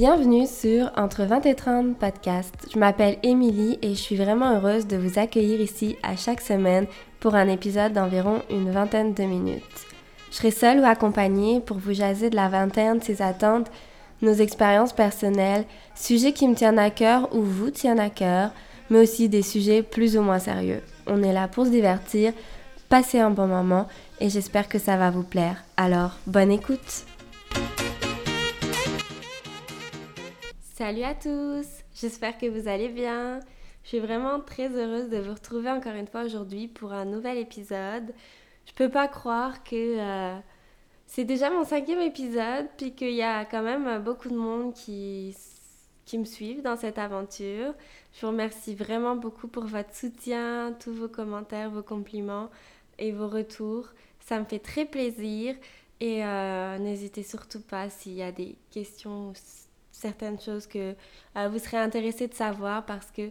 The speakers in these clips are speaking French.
Bienvenue sur Entre 20 et 30 podcast. Je m'appelle Émilie et je suis vraiment heureuse de vous accueillir ici à chaque semaine pour un épisode d'environ une vingtaine de minutes. Je serai seule ou accompagnée pour vous jaser de la vingtaine, ses attentes, nos expériences personnelles, sujets qui me tiennent à cœur ou vous tiennent à cœur, mais aussi des sujets plus ou moins sérieux. On est là pour se divertir, passer un bon moment et j'espère que ça va vous plaire. Alors, bonne écoute! Salut à tous, j'espère que vous allez bien. Je suis vraiment très heureuse de vous retrouver encore une fois aujourd'hui pour un nouvel épisode. Je peux pas croire que euh, c'est déjà mon cinquième épisode, puis qu'il y a quand même beaucoup de monde qui, qui me suivent dans cette aventure. Je vous remercie vraiment beaucoup pour votre soutien, tous vos commentaires, vos compliments et vos retours. Ça me fait très plaisir. Et euh, n'hésitez surtout pas s'il y a des questions certaines choses que euh, vous serez intéressé de savoir parce que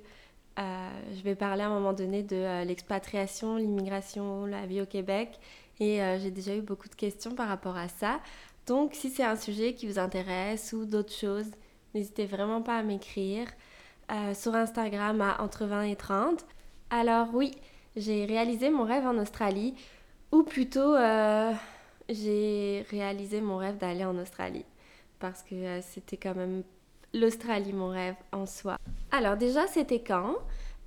euh, je vais parler à un moment donné de euh, l'expatriation, l'immigration, la vie au Québec et j'ai déjà eu beaucoup de questions par rapport à ça. Donc si c'est un sujet qui vous intéresse ou d'autres choses, n'hésitez vraiment pas à m'écrire sur Instagram à entre 20 et 30. Alors oui, j'ai réalisé mon rêve en Australie ou plutôt j'ai réalisé mon rêve d'aller en Australie parce que euh, c'était quand même l'Australie mon rêve en soi. Alors déjà c'était quand?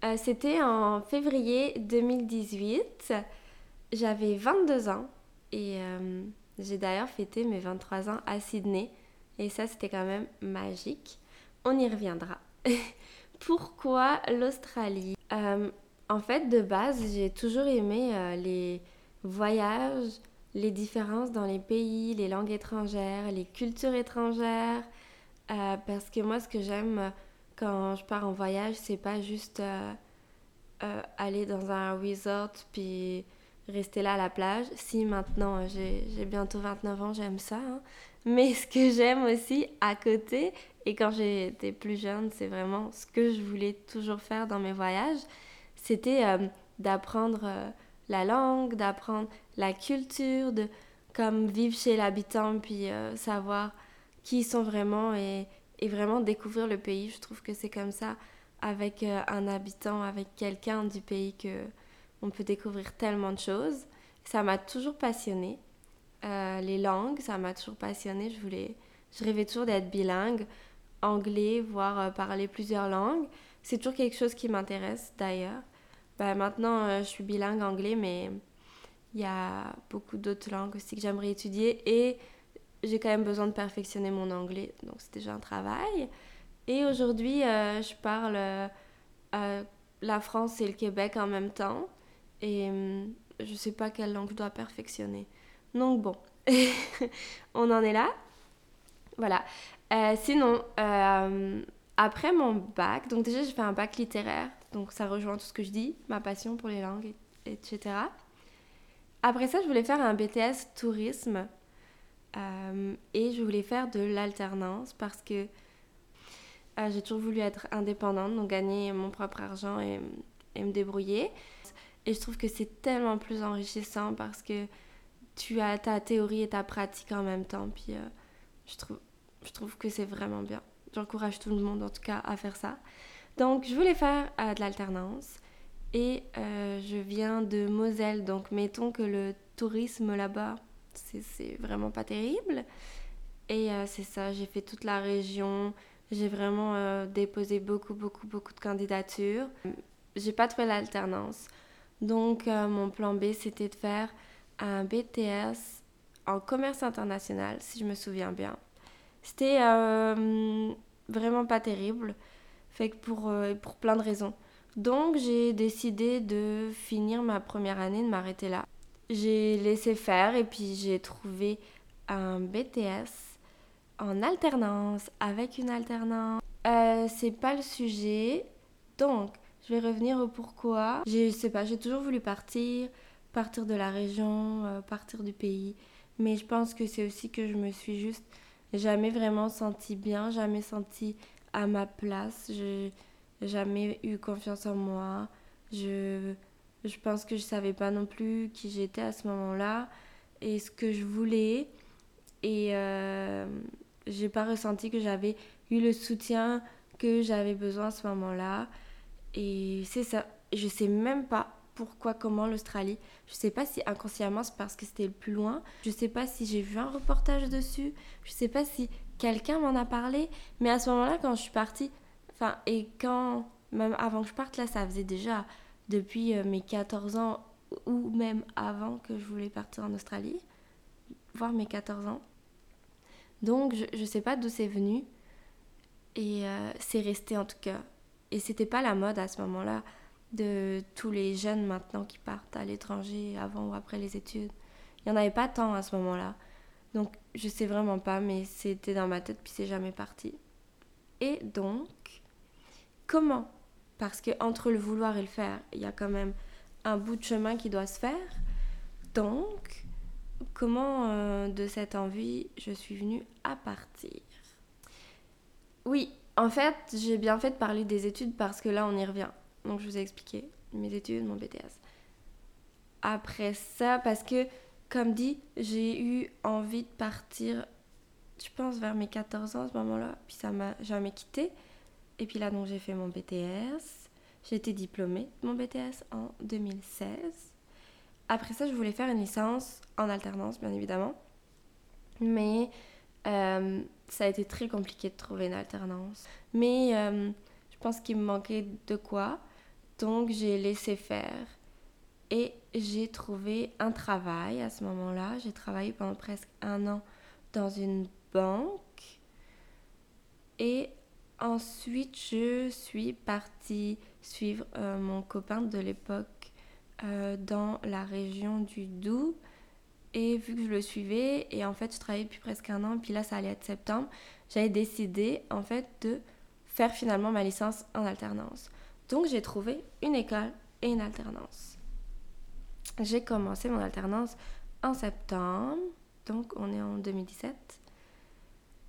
Euh, C'était en février 2018. J'avais 22 ans et euh, j'ai d'ailleurs fêté mes 23 ans à Sydney et ça c'était quand même magique. On y reviendra. Pourquoi l'Australie? En fait de base j'ai toujours aimé les voyages les différences dans les pays, les langues étrangères, les cultures étrangères. Euh, parce que moi, ce que j'aime quand je pars en voyage, c'est pas juste euh, euh, aller dans un resort puis rester là à la plage. Si maintenant, j'ai bientôt 29 ans, j'aime ça. Hein. Mais ce que j'aime aussi à côté, et quand j'étais plus jeune, c'est vraiment ce que je voulais toujours faire dans mes voyages, c'était d'apprendre la langue, d'apprendre la culture, de comme vivre chez l'habitant, puis euh, savoir qui ils sont vraiment et, vraiment découvrir le pays. Je trouve que c'est comme ça avec euh, un habitant, avec quelqu'un du pays que on peut découvrir tellement de choses. Ça m'a toujours passionnée. Euh, les langues, ça m'a toujours passionnée. Je voulais, je rêvais toujours d'être bilingue, anglais, voire parler plusieurs langues. C'est toujours quelque chose qui m'intéresse d'ailleurs. Ben, maintenant, euh, je suis bilingue anglais, mais il y a beaucoup d'autres langues aussi que j'aimerais étudier et j'ai quand même besoin de perfectionner mon anglais, donc c'est déjà un travail. Et aujourd'hui, euh, je parle euh, la France et le Québec en même temps et je sais pas quelle langue je dois perfectionner. Donc bon, on en est là. Voilà. sinon, après mon bac, donc déjà j'ai fait un bac littéraire donc ça rejoint tout ce que je dis, ma passion pour les langues, etc. Après ça, je voulais faire un BTS tourisme euh, et je voulais faire de l'alternance parce que euh, j'ai toujours voulu être indépendante, donc gagner mon propre argent et, me débrouiller. Et je trouve que c'est tellement plus enrichissant parce que tu as ta théorie et ta pratique en même temps. Puis euh, je, trouve, je trouve que c'est vraiment bien. J'encourage tout le monde en tout cas à faire ça. Donc, je voulais faire euh, de l'alternance et euh, je viens de Moselle. Donc, mettons que le tourisme là-bas, c'est vraiment pas terrible. Et euh, c'est ça, j'ai fait toute la région. J'ai vraiment déposé beaucoup, beaucoup, beaucoup de candidatures. J'ai pas trouvé l'alternance. Donc, mon plan B, c'était de faire un BTS en commerce international, si je me souviens bien. C'était vraiment pas terrible. Fait que pour, euh, pour plein de raisons. Donc j'ai décidé de finir ma première année, de m'arrêter là. J'ai laissé faire et puis j'ai trouvé un BTS en alternance avec une alternance. Euh, c'est pas le sujet. Donc, je vais revenir au pourquoi. Je sais pas, j'ai toujours voulu partir, partir de la région, euh, partir du pays. Mais je pense que c'est aussi que je me suis juste jamais vraiment sentie bien, jamais sentie à ma place. Je n'ai jamais eu confiance en moi. Je, je pense que je savais pas non plus qui j'étais à ce moment-là et ce que je voulais. Et euh, j'ai pas ressenti que j'avais eu le soutien que j'avais besoin à ce moment-là. Et c'est ça. Je sais même pas pourquoi, comment l'Australie. Je sais pas si inconsciemment c'est parce que c'était le plus loin. Je sais pas si j'ai vu un reportage dessus. Je sais pas si quelqu'un m'en a parlé. Mais à ce moment-là, quand je suis partie, enfin, et quand, même avant que je parte, là, ça faisait déjà depuis euh, mes 14 ans ou même avant que je voulais partir en Australie, voire mes 14 ans. Donc, je, je sais pas d'où c'est venu. Et euh, c'est resté en tout cas. Et c'était pas la mode à ce moment-là de tous les jeunes maintenant qui partent à l'étranger avant ou après les études. Il n'y en avait pas tant à ce moment-là. Donc je sais vraiment pas, mais c'était dans ma tête puis c'est jamais parti. Et donc, comment? Parce que entre le vouloir et le faire, il y a quand même un bout de chemin qui doit se faire. Donc, comment euh, de cette envie je suis venue à partir? Oui, en fait, j'ai bien fait de parler des études parce que là on y revient. Donc je vous ai expliqué mes études, mon BTS. Après ça, parce que, comme dit, j'ai eu envie de partir, je pense, vers mes 14 ans à ce moment-là. Puis ça m'a jamais quitté. Et puis là, donc j'ai fait mon BTS. J'ai été diplômée de mon BTS en 2016. Après ça, je voulais faire une licence en alternance, bien évidemment. Mais euh, ça a été très compliqué de trouver une alternance. Mais euh, je pense qu'il me manquait de quoi. Donc j'ai laissé faire et j'ai trouvé un travail à ce moment-là. J'ai travaillé pendant presque un an dans une banque. Et ensuite, je suis partie suivre euh, mon copain de l'époque euh, dans la région du Doubs. Et vu que je le suivais, et en fait, je travaillais depuis presque un an, puis là, ça allait être septembre, j'avais décidé, en fait, de faire finalement ma licence en alternance. Donc j'ai trouvé une école et une alternance. J'ai commencé mon alternance en septembre, donc on est en 2017.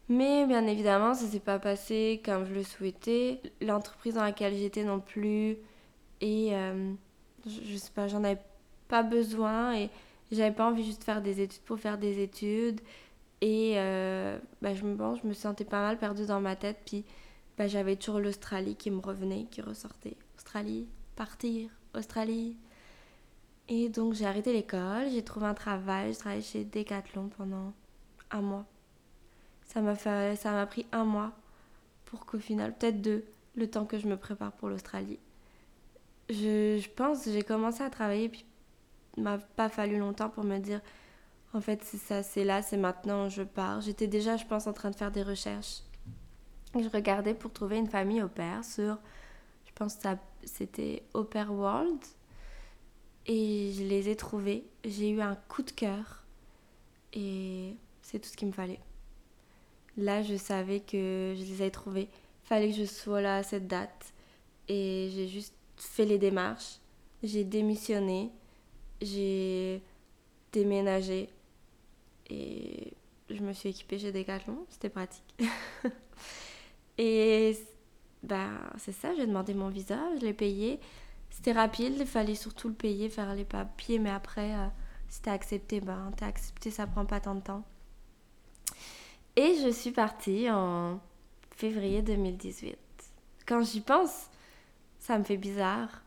Mais bien évidemment, ça s'est pas passé comme je le souhaitais. L'entreprise dans laquelle j'étais non plus. Et euh, je, sais pas, j'en avais pas besoin et j'avais pas envie juste de faire des études pour faire des études. Et euh, bah, je, me, bon, je me sentais pas mal perdue dans ma tête. Puis bah, j'avais toujours l'Australie qui me revenait, qui ressortait. Australie, partir, Australie. Et donc j'ai arrêté l'école, j'ai trouvé un travail, j'ai travaillé chez Decathlon pendant un mois. Ça m'a fait, ça m'a pris un mois pour qu'au final, peut-être deux, le temps que je me prépare pour l'Australie. Je, je pense, j'ai commencé à travailler puis il m'a pas fallu longtemps pour me dire en fait c'est ça, c'est là, c'est maintenant, je pars. J'étais déjà, je pense, en train de faire des recherches je regardais pour trouver une famille au père sur, je pense que c'était Opera World. Et je les ai trouvés. J'ai eu un coup de cœur. Et c'est tout ce qu'il me fallait. Là, je savais que je les avais trouvés. Fallait que je sois là à cette date. Et j'ai juste fait les démarches. J'ai démissionné. J'ai déménagé. Et je me suis équipée chez Decathlon. C'était pratique. Et bah, c'est ça, j'ai demandé mon visa, je l'ai payé. C'était rapide, il fallait surtout le payer, faire les papiers, mais après, euh, si t'es accepté, ben t'es accepté, ça prend pas tant de temps. Et je suis partie en février 2018. Quand j'y pense, ça me fait bizarre.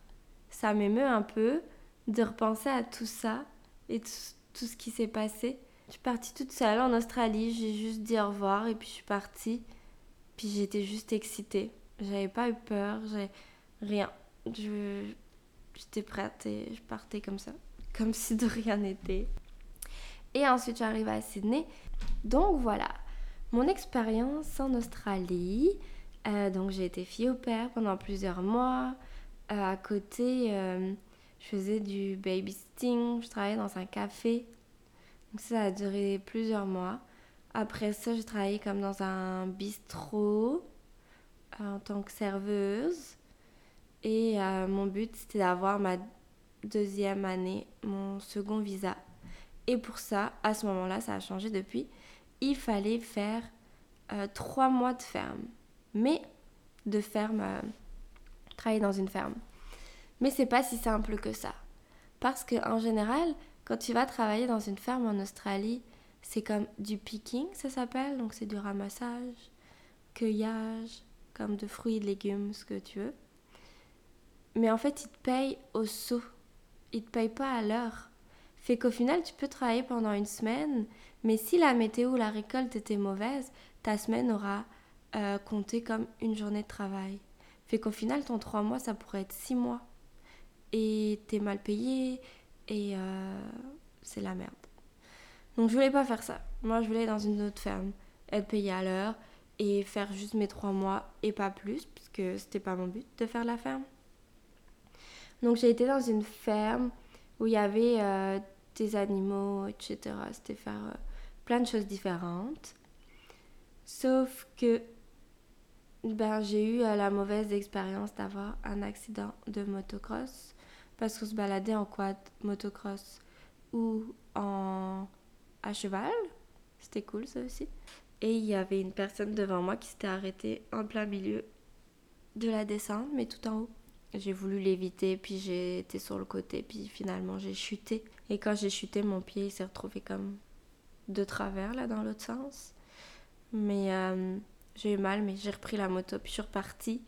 Ça m'émeut un peu de repenser à tout ça et tout, tout ce qui s'est passé. Je suis partie toute seule en Australie, j'ai juste dit au revoir et puis je suis partie. Puis j'étais juste excitée. J'avais pas eu peur, j'ai rien. J'étais prête et je partais comme ça, comme si de rien n'était. Et ensuite j'arrive à Sydney. Donc voilà, mon expérience en Australie. Euh, donc j'ai été fille au père pendant plusieurs mois. Euh, à côté, euh, je faisais du babysitting, je travaillais dans un café. Donc ça a duré plusieurs mois. Après ça, j'ai travaillé comme dans un bistrot en tant que serveuse. Et euh, mon but, c'était d'avoir ma deuxième année, mon second visa. Et pour ça, à ce moment-là, ça a changé depuis. Il fallait faire euh, trois mois de ferme. Mais de ferme, travailler dans une ferme. Mais c'est pas si simple que ça. Parce qu'en général, quand tu vas travailler dans une ferme en Australie, c'est comme du picking, ça s'appelle, donc c'est du ramassage. cueillage, comme de fruits de légumes, ce que tu veux. Mais en fait, ils te payent au saut. Ils te payent pas à l'heure. Fait qu'au final, tu peux travailler pendant une semaine, mais si la météo ou la récolte était mauvaise, ta semaine aura euh, compté comme une journée de travail. Fait qu'au final, ton trois mois, ça pourrait être six mois. Et t'es mal payé, et euh, c'est la merde. Donc je voulais pas faire ça. Moi, je voulais être dans une autre ferme, être payée à l'heure et faire juste mes trois mois et pas plus, puisque c'était pas mon but de faire la ferme. Donc j'ai été dans une ferme où il y avait euh, des animaux, etc. C'était faire euh, plein de choses différentes. Sauf que ben, j'ai eu euh, la mauvaise expérience d'avoir un accident de motocross parce qu'on se baladait en quad motocross ou en à cheval. C'était cool ça aussi. Et il y avait une personne devant moi qui s'était arrêtée en plein milieu de la descente, mais tout en haut. J'ai voulu l'éviter, puis j'ai été sur le côté, puis finalement j'ai chuté. Et quand j'ai chuté, mon pied s'est retrouvé comme de travers, là, dans l'autre sens. Mais euh, j'ai eu mal, mais j'ai repris la moto, puis je suis repartie.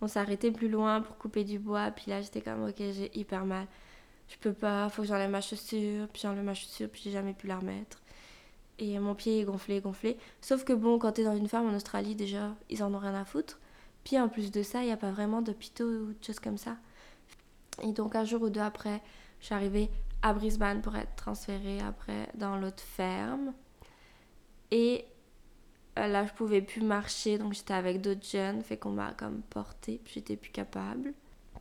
On s'est arrêté plus loin pour couper du bois, puis là j'étais comme, ok, j'ai hyper mal. Je peux pas, faut que j'enlève ma chaussure, puis j'enlève ma chaussure, puis j'ai jamais pu la remettre. Et mon pied est gonflé, gonflé. Sauf que bon, quand t'es dans une ferme en Australie, déjà, ils en ont rien à foutre. Puis en plus de ça, il n'y a pas vraiment d'hôpitaux ou de choses comme ça. Et donc un jour ou deux après, je suis arrivée à Brisbane pour être transférée après dans l'autre ferme. Et euh, là, je pouvais plus marcher, donc j'étais avec d'autres jeunes, fait qu'on m'a comme portée, puis j'étais plus capable.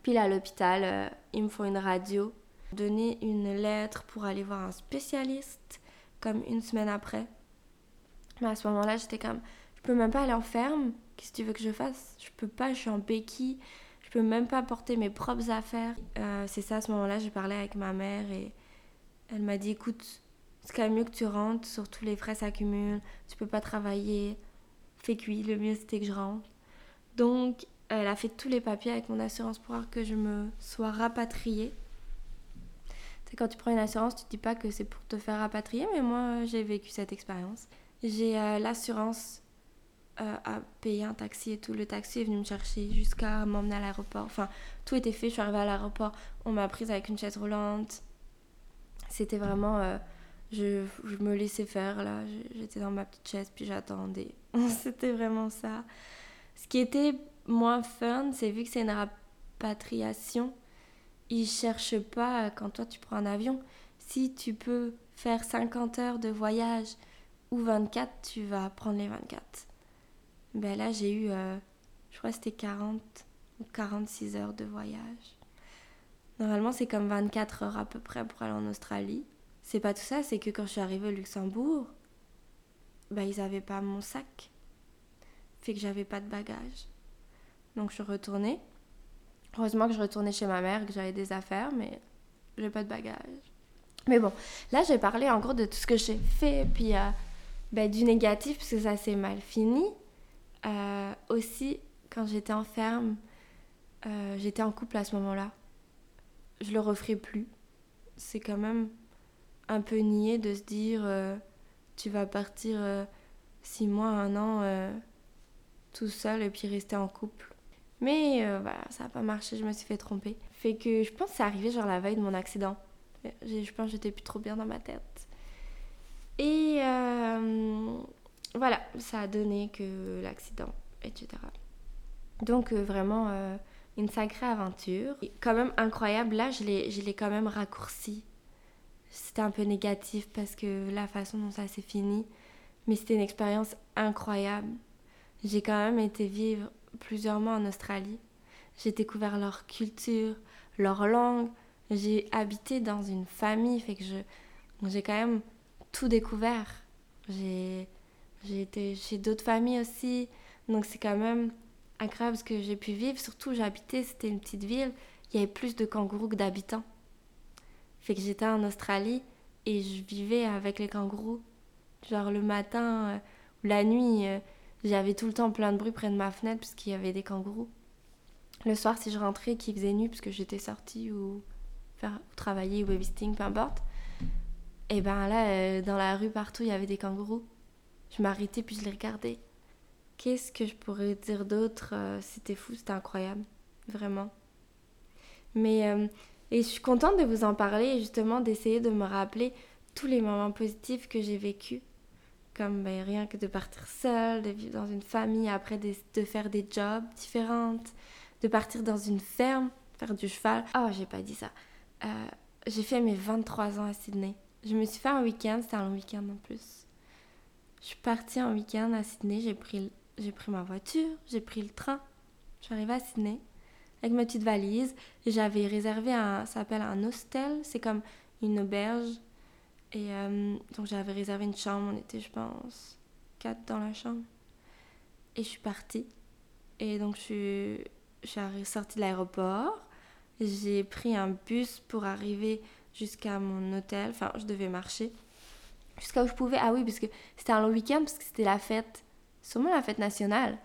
Puis là, à l'hôpital, euh, ils me font une radio, donner une lettre pour aller voir un spécialiste, comme une semaine après. Mais à ce moment-là, j'étais comme, je peux même pas aller en ferme, Qu'est-ce que tu veux que je fasse? Je peux pas, je suis en béquille. Je peux même pas porter mes propres affaires. Euh, c'est ça, à ce moment-là, j'ai parlé avec ma mère et elle m'a dit écoute, c'est quand même mieux que tu rentres, surtout les frais s'accumulent, tu peux pas travailler. Fais cuit, le mieux c'était que je rentre. Donc, elle a fait tous les papiers avec mon assurance pour que je me sois rapatriée. C'est quand tu prends une assurance, tu te dis pas que c'est pour te faire rapatrier, mais moi j'ai vécu cette expérience. J'ai euh, l'assurance euh, à payer un taxi et tout. Le taxi est venu me chercher jusqu'à m'emmener à l'aéroport. Enfin, tout était fait. Je suis arrivée à l'aéroport. On m'a prise avec une chaise roulante. C'était vraiment. Euh, je, je, me laissais faire là. J'étais dans ma petite chaise puis j'attendais. C'était vraiment ça. Ce qui était moins fun, c'est vu que c'est une rapatriation, ils cherchent pas quand toi tu prends un avion. Si tu peux faire 50 heures de voyage ou 24, tu vas prendre les 24 ben là j'ai eu, euh, je crois c'était 40 ou 46 heures de voyage. Normalement c'est comme 24 heures à peu près pour aller en Australie. C'est pas tout ça, c'est que quand je suis arrivée au Luxembourg, ben ils avaient pas mon sac. Fait que j'avais pas de bagages. Donc je suis retournée. Heureusement que je retournais chez ma mère, que j'avais des affaires, mais j'ai pas de bagages. Mais bon, là j'ai parlé en gros de tout ce que j'ai fait, puis euh, ben, du négatif, parce que ça s'est mal fini. Euh, aussi, quand j'étais en ferme, euh, j'étais en couple à ce moment-là. Je le referai plus. C'est quand même un peu niais de se dire euh, tu vas partir six mois, un an tout seul et puis rester en couple. Mais voilà, ça n'a pas marché, je me suis fait tromper. Fait que je pense que c'est arrivé genre la veille de mon accident. Je pense que j'étais plus trop bien dans ma tête. Et voilà, ça a donné que l'accident, etc. Donc euh, vraiment euh, une sacrée aventure. quand même incroyable, là je l'ai quand même raccourci. C'était un peu négatif parce que la façon dont ça s'est fini, mais c'était une expérience incroyable. J'ai quand même été vivre plusieurs mois en Australie. J'ai découvert leur culture, leur langue. J'ai habité dans une famille, fait que j'ai quand même tout découvert. J'ai j'ai été chez d'autres familles aussi. Donc c'est quand même incroyable ce que j'ai pu vivre. Surtout, j'habitais, c'était une petite ville. Il y avait plus de kangourous que d'habitants. Fait que j'étais en Australie et je vivais avec les kangourous. Genre le matin euh, ou la nuit, euh, j'avais tout le temps plein de bruit près de ma fenêtre parce qu'il y avait des kangourous. Le soir, si je rentrais, qu'il faisait nuit parce que j'étais sortie ou faire travailler ou babysitting, peu importe. Et ben là, euh, dans la rue partout, il y avait des kangourous. Je m'arrêtais puis je les regardais. Qu'est-ce que je pourrais dire d'autre euh, C'était fou, c'était incroyable, vraiment. Mais euh, et je suis contente de vous en parler et justement d'essayer de me rappeler tous les moments positifs que j'ai vécus. Comme ben, rien que de partir seule, de vivre dans une famille, après de, faire des jobs différents, de partir dans une ferme, faire du cheval. Oh, j'ai pas dit ça. Euh, j'ai fait mes 23 ans à Sydney. Je me suis fait un week-end, c'était un long week-end en plus. Je suis partie en week-end à Sydney, j'ai pris, j'ai pris ma voiture, j'ai pris le train. Je suis arrivée à Sydney avec ma petite valise. J'avais réservé un, ça s'appelle un hostel, c'est comme une auberge. Et euh, donc j'avais réservé une chambre, on était je pense quatre dans la chambre. Et je suis partie. Et donc je je suis sortie de l'aéroport. J'ai pris un bus pour arriver jusqu'à mon hôtel. Enfin, je devais marcher jusqu'à où je pouvais. Ah oui, parce que c'était un long week-end, parce que c'était la fête, sûrement la fête nationale.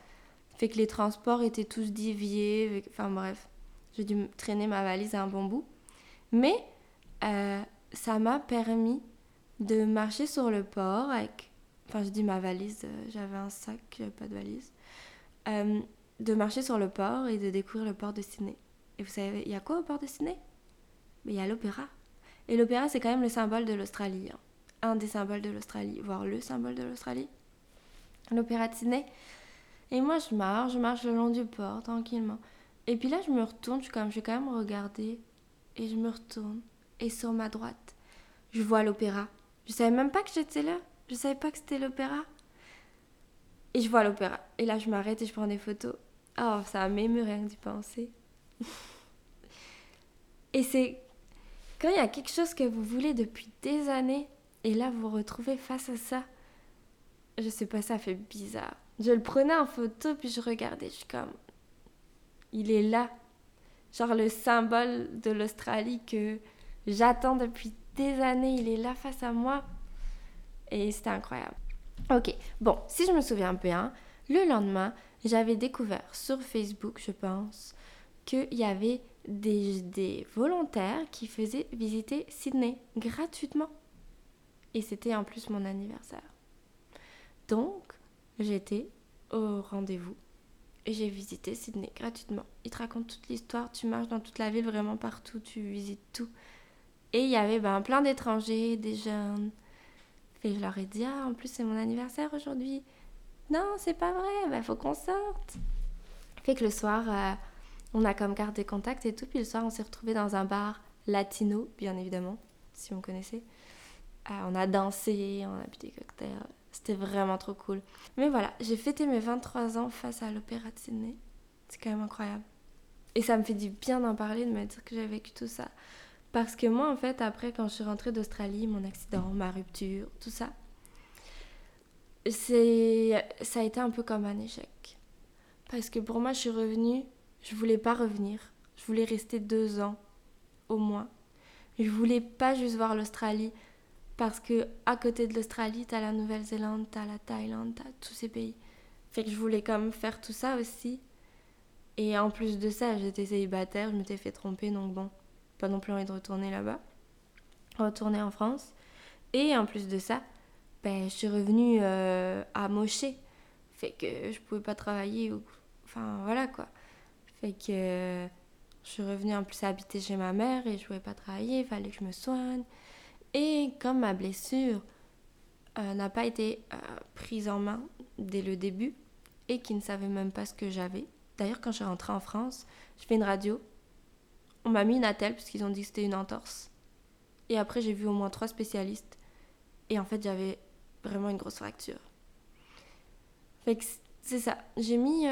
Fait que les transports étaient tous déviés. Enfin bref, j'ai dû traîner ma valise à un bon bout. Mais euh, ça m'a permis de marcher sur le port avec. Enfin, je dis ma valise, euh, j'avais un sac, pas de valise. Euh, de marcher sur le port et de découvrir le port de Sydney. Et vous savez, il y a quoi au port de Sydney? Mais il y a l'opéra. Et l'opéra, c'est quand même le symbole de l'Australie. Hein. Un des symboles de l'Australie, voire le symbole de l'Australie. L'opéra de Sydney. Et moi, je marche, je marche le long du port, tranquillement. Et puis là, je me retourne, je suis comme, je vais quand même regarder. Et je me retourne. Et sur ma droite, je vois l'opéra. Je savais même pas que j'étais là. Je savais pas que c'était l'opéra. Et je vois l'opéra. Et là, je m'arrête et je prends des photos. Oh, ça m'émeut rien que d'y penser. et c'est quand il y a quelque chose que vous voulez depuis des années, et là, vous vous retrouvez face à ça. Je sais pas, ça fait bizarre. Je le prenais en photo, puis je regardais, je suis comme. Il est là. Genre le symbole de l'Australie que j'attends depuis des années, il est là face à moi. Et c'était incroyable. Ok, bon, si je me souviens bien, le lendemain, j'avais découvert sur Facebook, je pense, qu'il y avait des, des, volontaires qui faisaient visiter Sydney gratuitement. Et c'était en plus mon anniversaire. Donc, J'étais au rendez-vous et j'ai visité Sydney gratuitement. Ils te racontent toute l'histoire, tu marches dans toute la ville, vraiment partout, tu visites tout. Et il y avait ben, plein d'étrangers, des jeunes. Et je leur ai dit, ah, en plus c'est mon anniversaire aujourd'hui. Non, c'est pas vrai, il ben, faut qu'on sorte. Fait que le soir, euh, on a comme gardé contact et tout. Puis le soir, on s'est retrouvés dans un bar latino, bien évidemment, si on connaissait. Euh, on a dansé, on a bu des cocktails. C'était vraiment trop cool. Mais voilà, j'ai fêté mes 23 ans face à l'Opéra de Sydney. C'est quand même incroyable. Et ça me fait du bien d'en parler, de me dire que j'ai vécu tout ça. Parce que moi, en fait, après, quand je suis rentrée d'Australie, mon accident, ma rupture, tout ça, c'est ça a été un peu comme un échec. Parce que pour moi, je suis revenue, je voulais pas revenir. Je voulais rester deux ans, au moins. Je voulais pas juste voir l'Australie parce que à côté de l'Australie, t'as la Nouvelle-Zélande, t'as la Thaïlande, t'as tous ces pays. Fait que je voulais comme faire tout ça aussi. Et en plus de ça, j'étais célibataire, je m'étais fait tromper, donc bon, pas non plus envie de retourner là-bas. Retourner en France. Et en plus de ça, ben, je suis revenue euh, à Moché. Fait que je pouvais pas travailler. Ou... Enfin, voilà quoi. Fait que je suis revenue en plus habiter chez ma mère et je pouvais pas travailler, il fallait que je me soigne. Et comme ma blessure euh, n'a pas été euh, prise en main dès le début et qui ne savait même pas ce que j'avais, d'ailleurs quand je suis rentrée en France, je fais une radio, on m'a mis une attelle puisqu'ils ont dit que c'était une entorse. Et après j'ai vu au moins trois spécialistes et en fait j'avais vraiment une grosse fracture. C'est ça, j'ai mis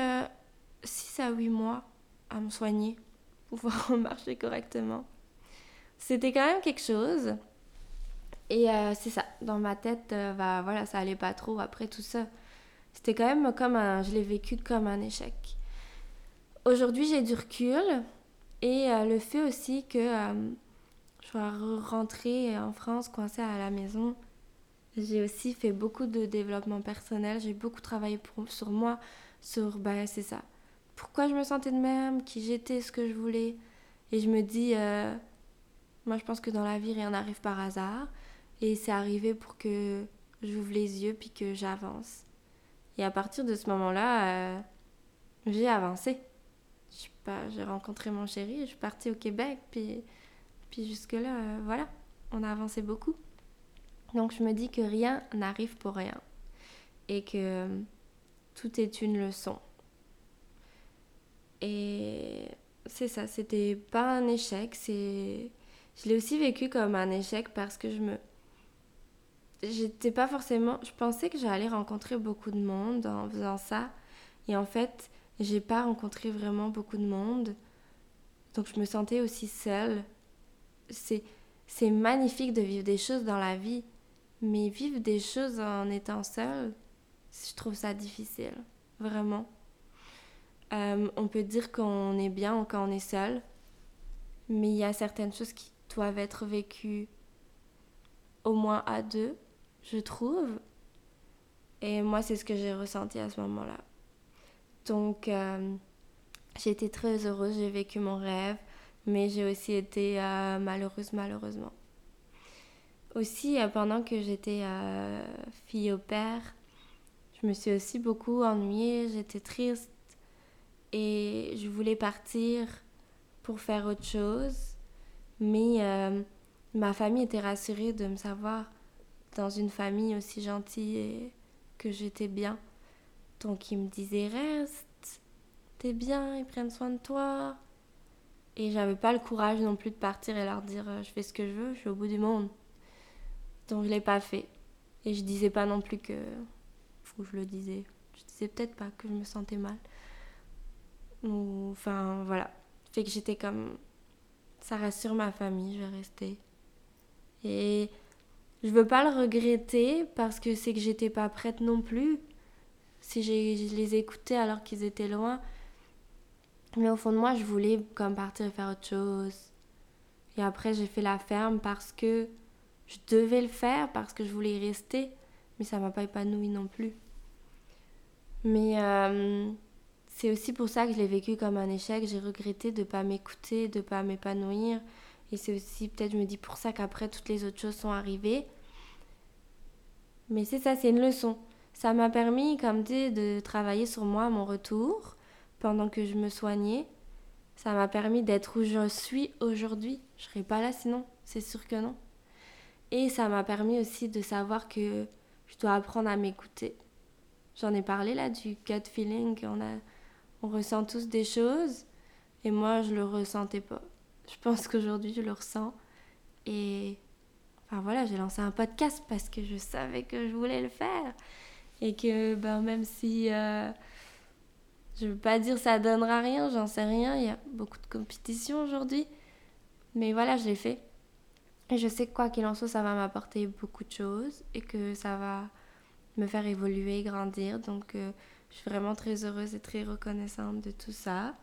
6 euh, à 8 mois à me soigner pour pouvoir marcher correctement. C'était quand même quelque chose. Et euh, c'est ça, dans ma tête, euh, bah, voilà, ça allait pas trop après tout ça. C'était quand même comme un. Je l'ai vécu comme un échec. Aujourd'hui, j'ai du recul et euh, le fait aussi que je sois rentrée en France, coincée à la maison, j'ai aussi fait beaucoup de développement personnel. J'ai beaucoup travaillé pour, sur moi, sur. Bah, c'est ça. Pourquoi je me sentais de même, qui j'étais, ce que je voulais? Et je me dis. moi, je pense que dans la vie, rien n'arrive par hasard. Et c'est arrivé pour que j'ouvre les yeux puis que j'avance. Et à partir de ce moment-là, euh, j'ai avancé. J'ai rencontré mon chéri, je suis partie au Québec, puis, puis jusque-là, euh, voilà, on a avancé beaucoup. Donc je me dis que rien n'arrive pour rien et que tout est une leçon. Et c'est ça, c'était pas un échec, c'est je l'ai aussi vécu comme un échec parce que je me j'étais pas forcément je pensais que j'allais rencontrer beaucoup de monde en faisant ça et en fait, j'ai pas rencontré vraiment beaucoup de monde. Donc je me sentais aussi seule. C'est c'est magnifique de vivre des choses dans la vie, mais vivre des choses en étant seule, je trouve ça difficile, vraiment. Euh, on peut dire qu'on est bien quand on est seul, mais il y a certaines choses qui doivent être vécues au moins à deux, je trouve. Et moi, c'est ce que j'ai ressenti à ce moment-là. Donc, euh, j'ai été très heureuse, j'ai vécu mon rêve, mais j'ai aussi été euh, malheureuse, malheureusement. Aussi, pendant que j'étais fille au père, je me suis aussi beaucoup ennuyée, j'étais triste et je voulais partir pour faire autre chose. Mais euh, ma famille était rassurée de me savoir dans une famille aussi gentille et que j'étais bien. Donc ils me disaient reste, t'es bien, ils prennent soin de toi. Et j'avais pas le courage non plus de partir et leur dire euh, je fais ce que je veux, je suis au bout du monde. Donc je l'ai pas fait. Et je disais pas non plus que. Faut que je le disais. Je disais peut-être pas que je me sentais mal. Ou, enfin, voilà. Fait que j'étais comme. Ça rassure ma famille, je vais rester. Et je veux pas le regretter parce que c'est que j'étais pas prête non plus. Si je les écoutais alors qu'ils étaient loin. Mais au fond de moi, je voulais comme partir faire autre chose. Et après, j'ai fait la ferme parce que je devais le faire, parce que je voulais y rester. Mais ça m'a pas épanoui non plus. Mais euh, c'est aussi pour ça que je l'ai vécu comme un échec. J'ai regretté de ne pas m'écouter, de ne pas m'épanouir. Et c'est aussi, peut-être, je me dis pour ça qu'après, toutes les autres choses sont arrivées. Mais c'est ça, c'est une leçon. Ça m'a permis, comme tu de travailler sur moi, mon retour, pendant que je me soignais. Ça m'a permis d'être où je suis aujourd'hui. Je serais pas là sinon, c'est sûr que non. Et ça m'a permis aussi de savoir que je dois apprendre à m'écouter. J'en ai parlé là du gut feeling, on a on ressent tous des choses et moi je le ressentais pas. Je pense qu'aujourd'hui je le ressens et enfin voilà, j'ai lancé un podcast parce que je savais que je voulais le faire et que ben même si euh, je veux pas dire ça donnera rien, j'en sais rien, il y a beaucoup de compétition aujourd'hui. Mais voilà, je l'ai fait. Et je sais que quoi qu'il en soit, ça va m'apporter beaucoup de choses et que ça va me faire évoluer, grandir. Donc, euh, je suis vraiment très heureuse et très reconnaissante de tout ça.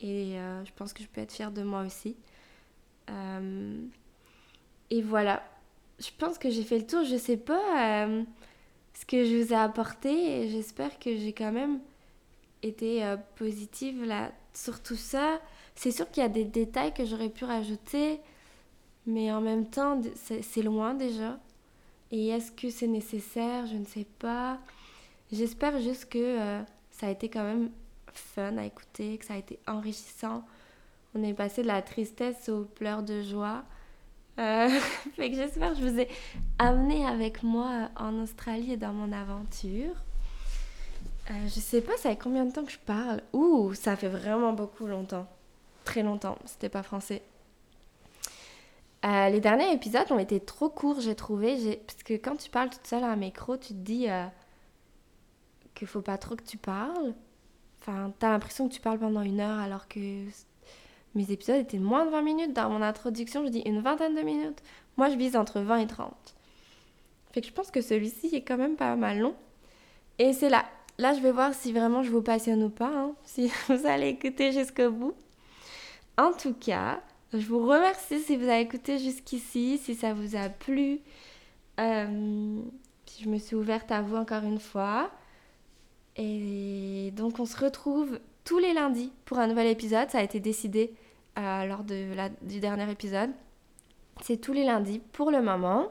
Et euh, je pense que je peux être fière de moi aussi. Et voilà. Je pense que j'ai fait le tour. Je sais pas euh, ce que je vous ai apporté. J'espère que j'ai quand même été positive là, sur tout ça. C'est sûr qu'il y a des détails que j'aurais pu rajouter. Mais en même temps, c'est loin déjà. Et est-ce que c'est nécessaire? Je ne sais pas. J'espère juste que euh, ça a été quand même fun à écouter, que ça a été enrichissant. On est passé de la tristesse aux pleurs de joie. Euh, fait que j'espère que je vous ai amené avec moi en Australie dans mon aventure. Euh, je sais pas, ça fait combien de temps que je parle? Ouh, ça fait vraiment beaucoup longtemps. Très longtemps, c'était pas français. les derniers épisodes ont été trop courts, j'ai trouvé. Parce que quand tu parles toute seule à un micro, tu te dis qu'il faut pas trop que tu parles. Enfin, t'as l'impression que tu parles pendant une heure alors que mes épisodes étaient moins de 20 minutes. Dans mon introduction, je dis une vingtaine de minutes. Moi, je vise entre 20 et 30. Fait que je pense que celui-ci est quand même pas mal long. Et c'est là. Là, je vais voir si vraiment je vous passionne ou pas, hein, si vous allez écouter jusqu'au bout. En tout cas, je vous remercie si vous avez écouté jusqu'ici, si ça vous a plu. Euh, si je me suis ouverte à vous encore une fois. Et donc on se retrouve tous les lundis pour un nouvel épisode. Ça a été décidé euh, lors du dernier épisode. C'est tous les lundis pour le moment.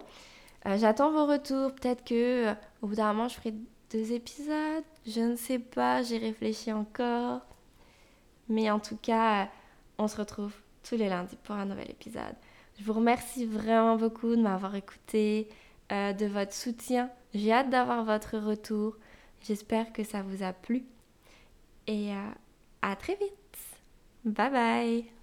Euh, j'attends vos retours. Peut-être que euh, au bout d'un moment, je ferai deux épisodes. Je ne sais pas, j'ai réfléchi encore. Mais en tout cas, on se retrouve tous les lundis pour un nouvel épisode. Je vous remercie vraiment beaucoup de m'avoir écouté, euh, de votre soutien. J'ai hâte d'avoir votre retour. J'espère que ça vous a plu. Et euh, à très vite. Bye bye.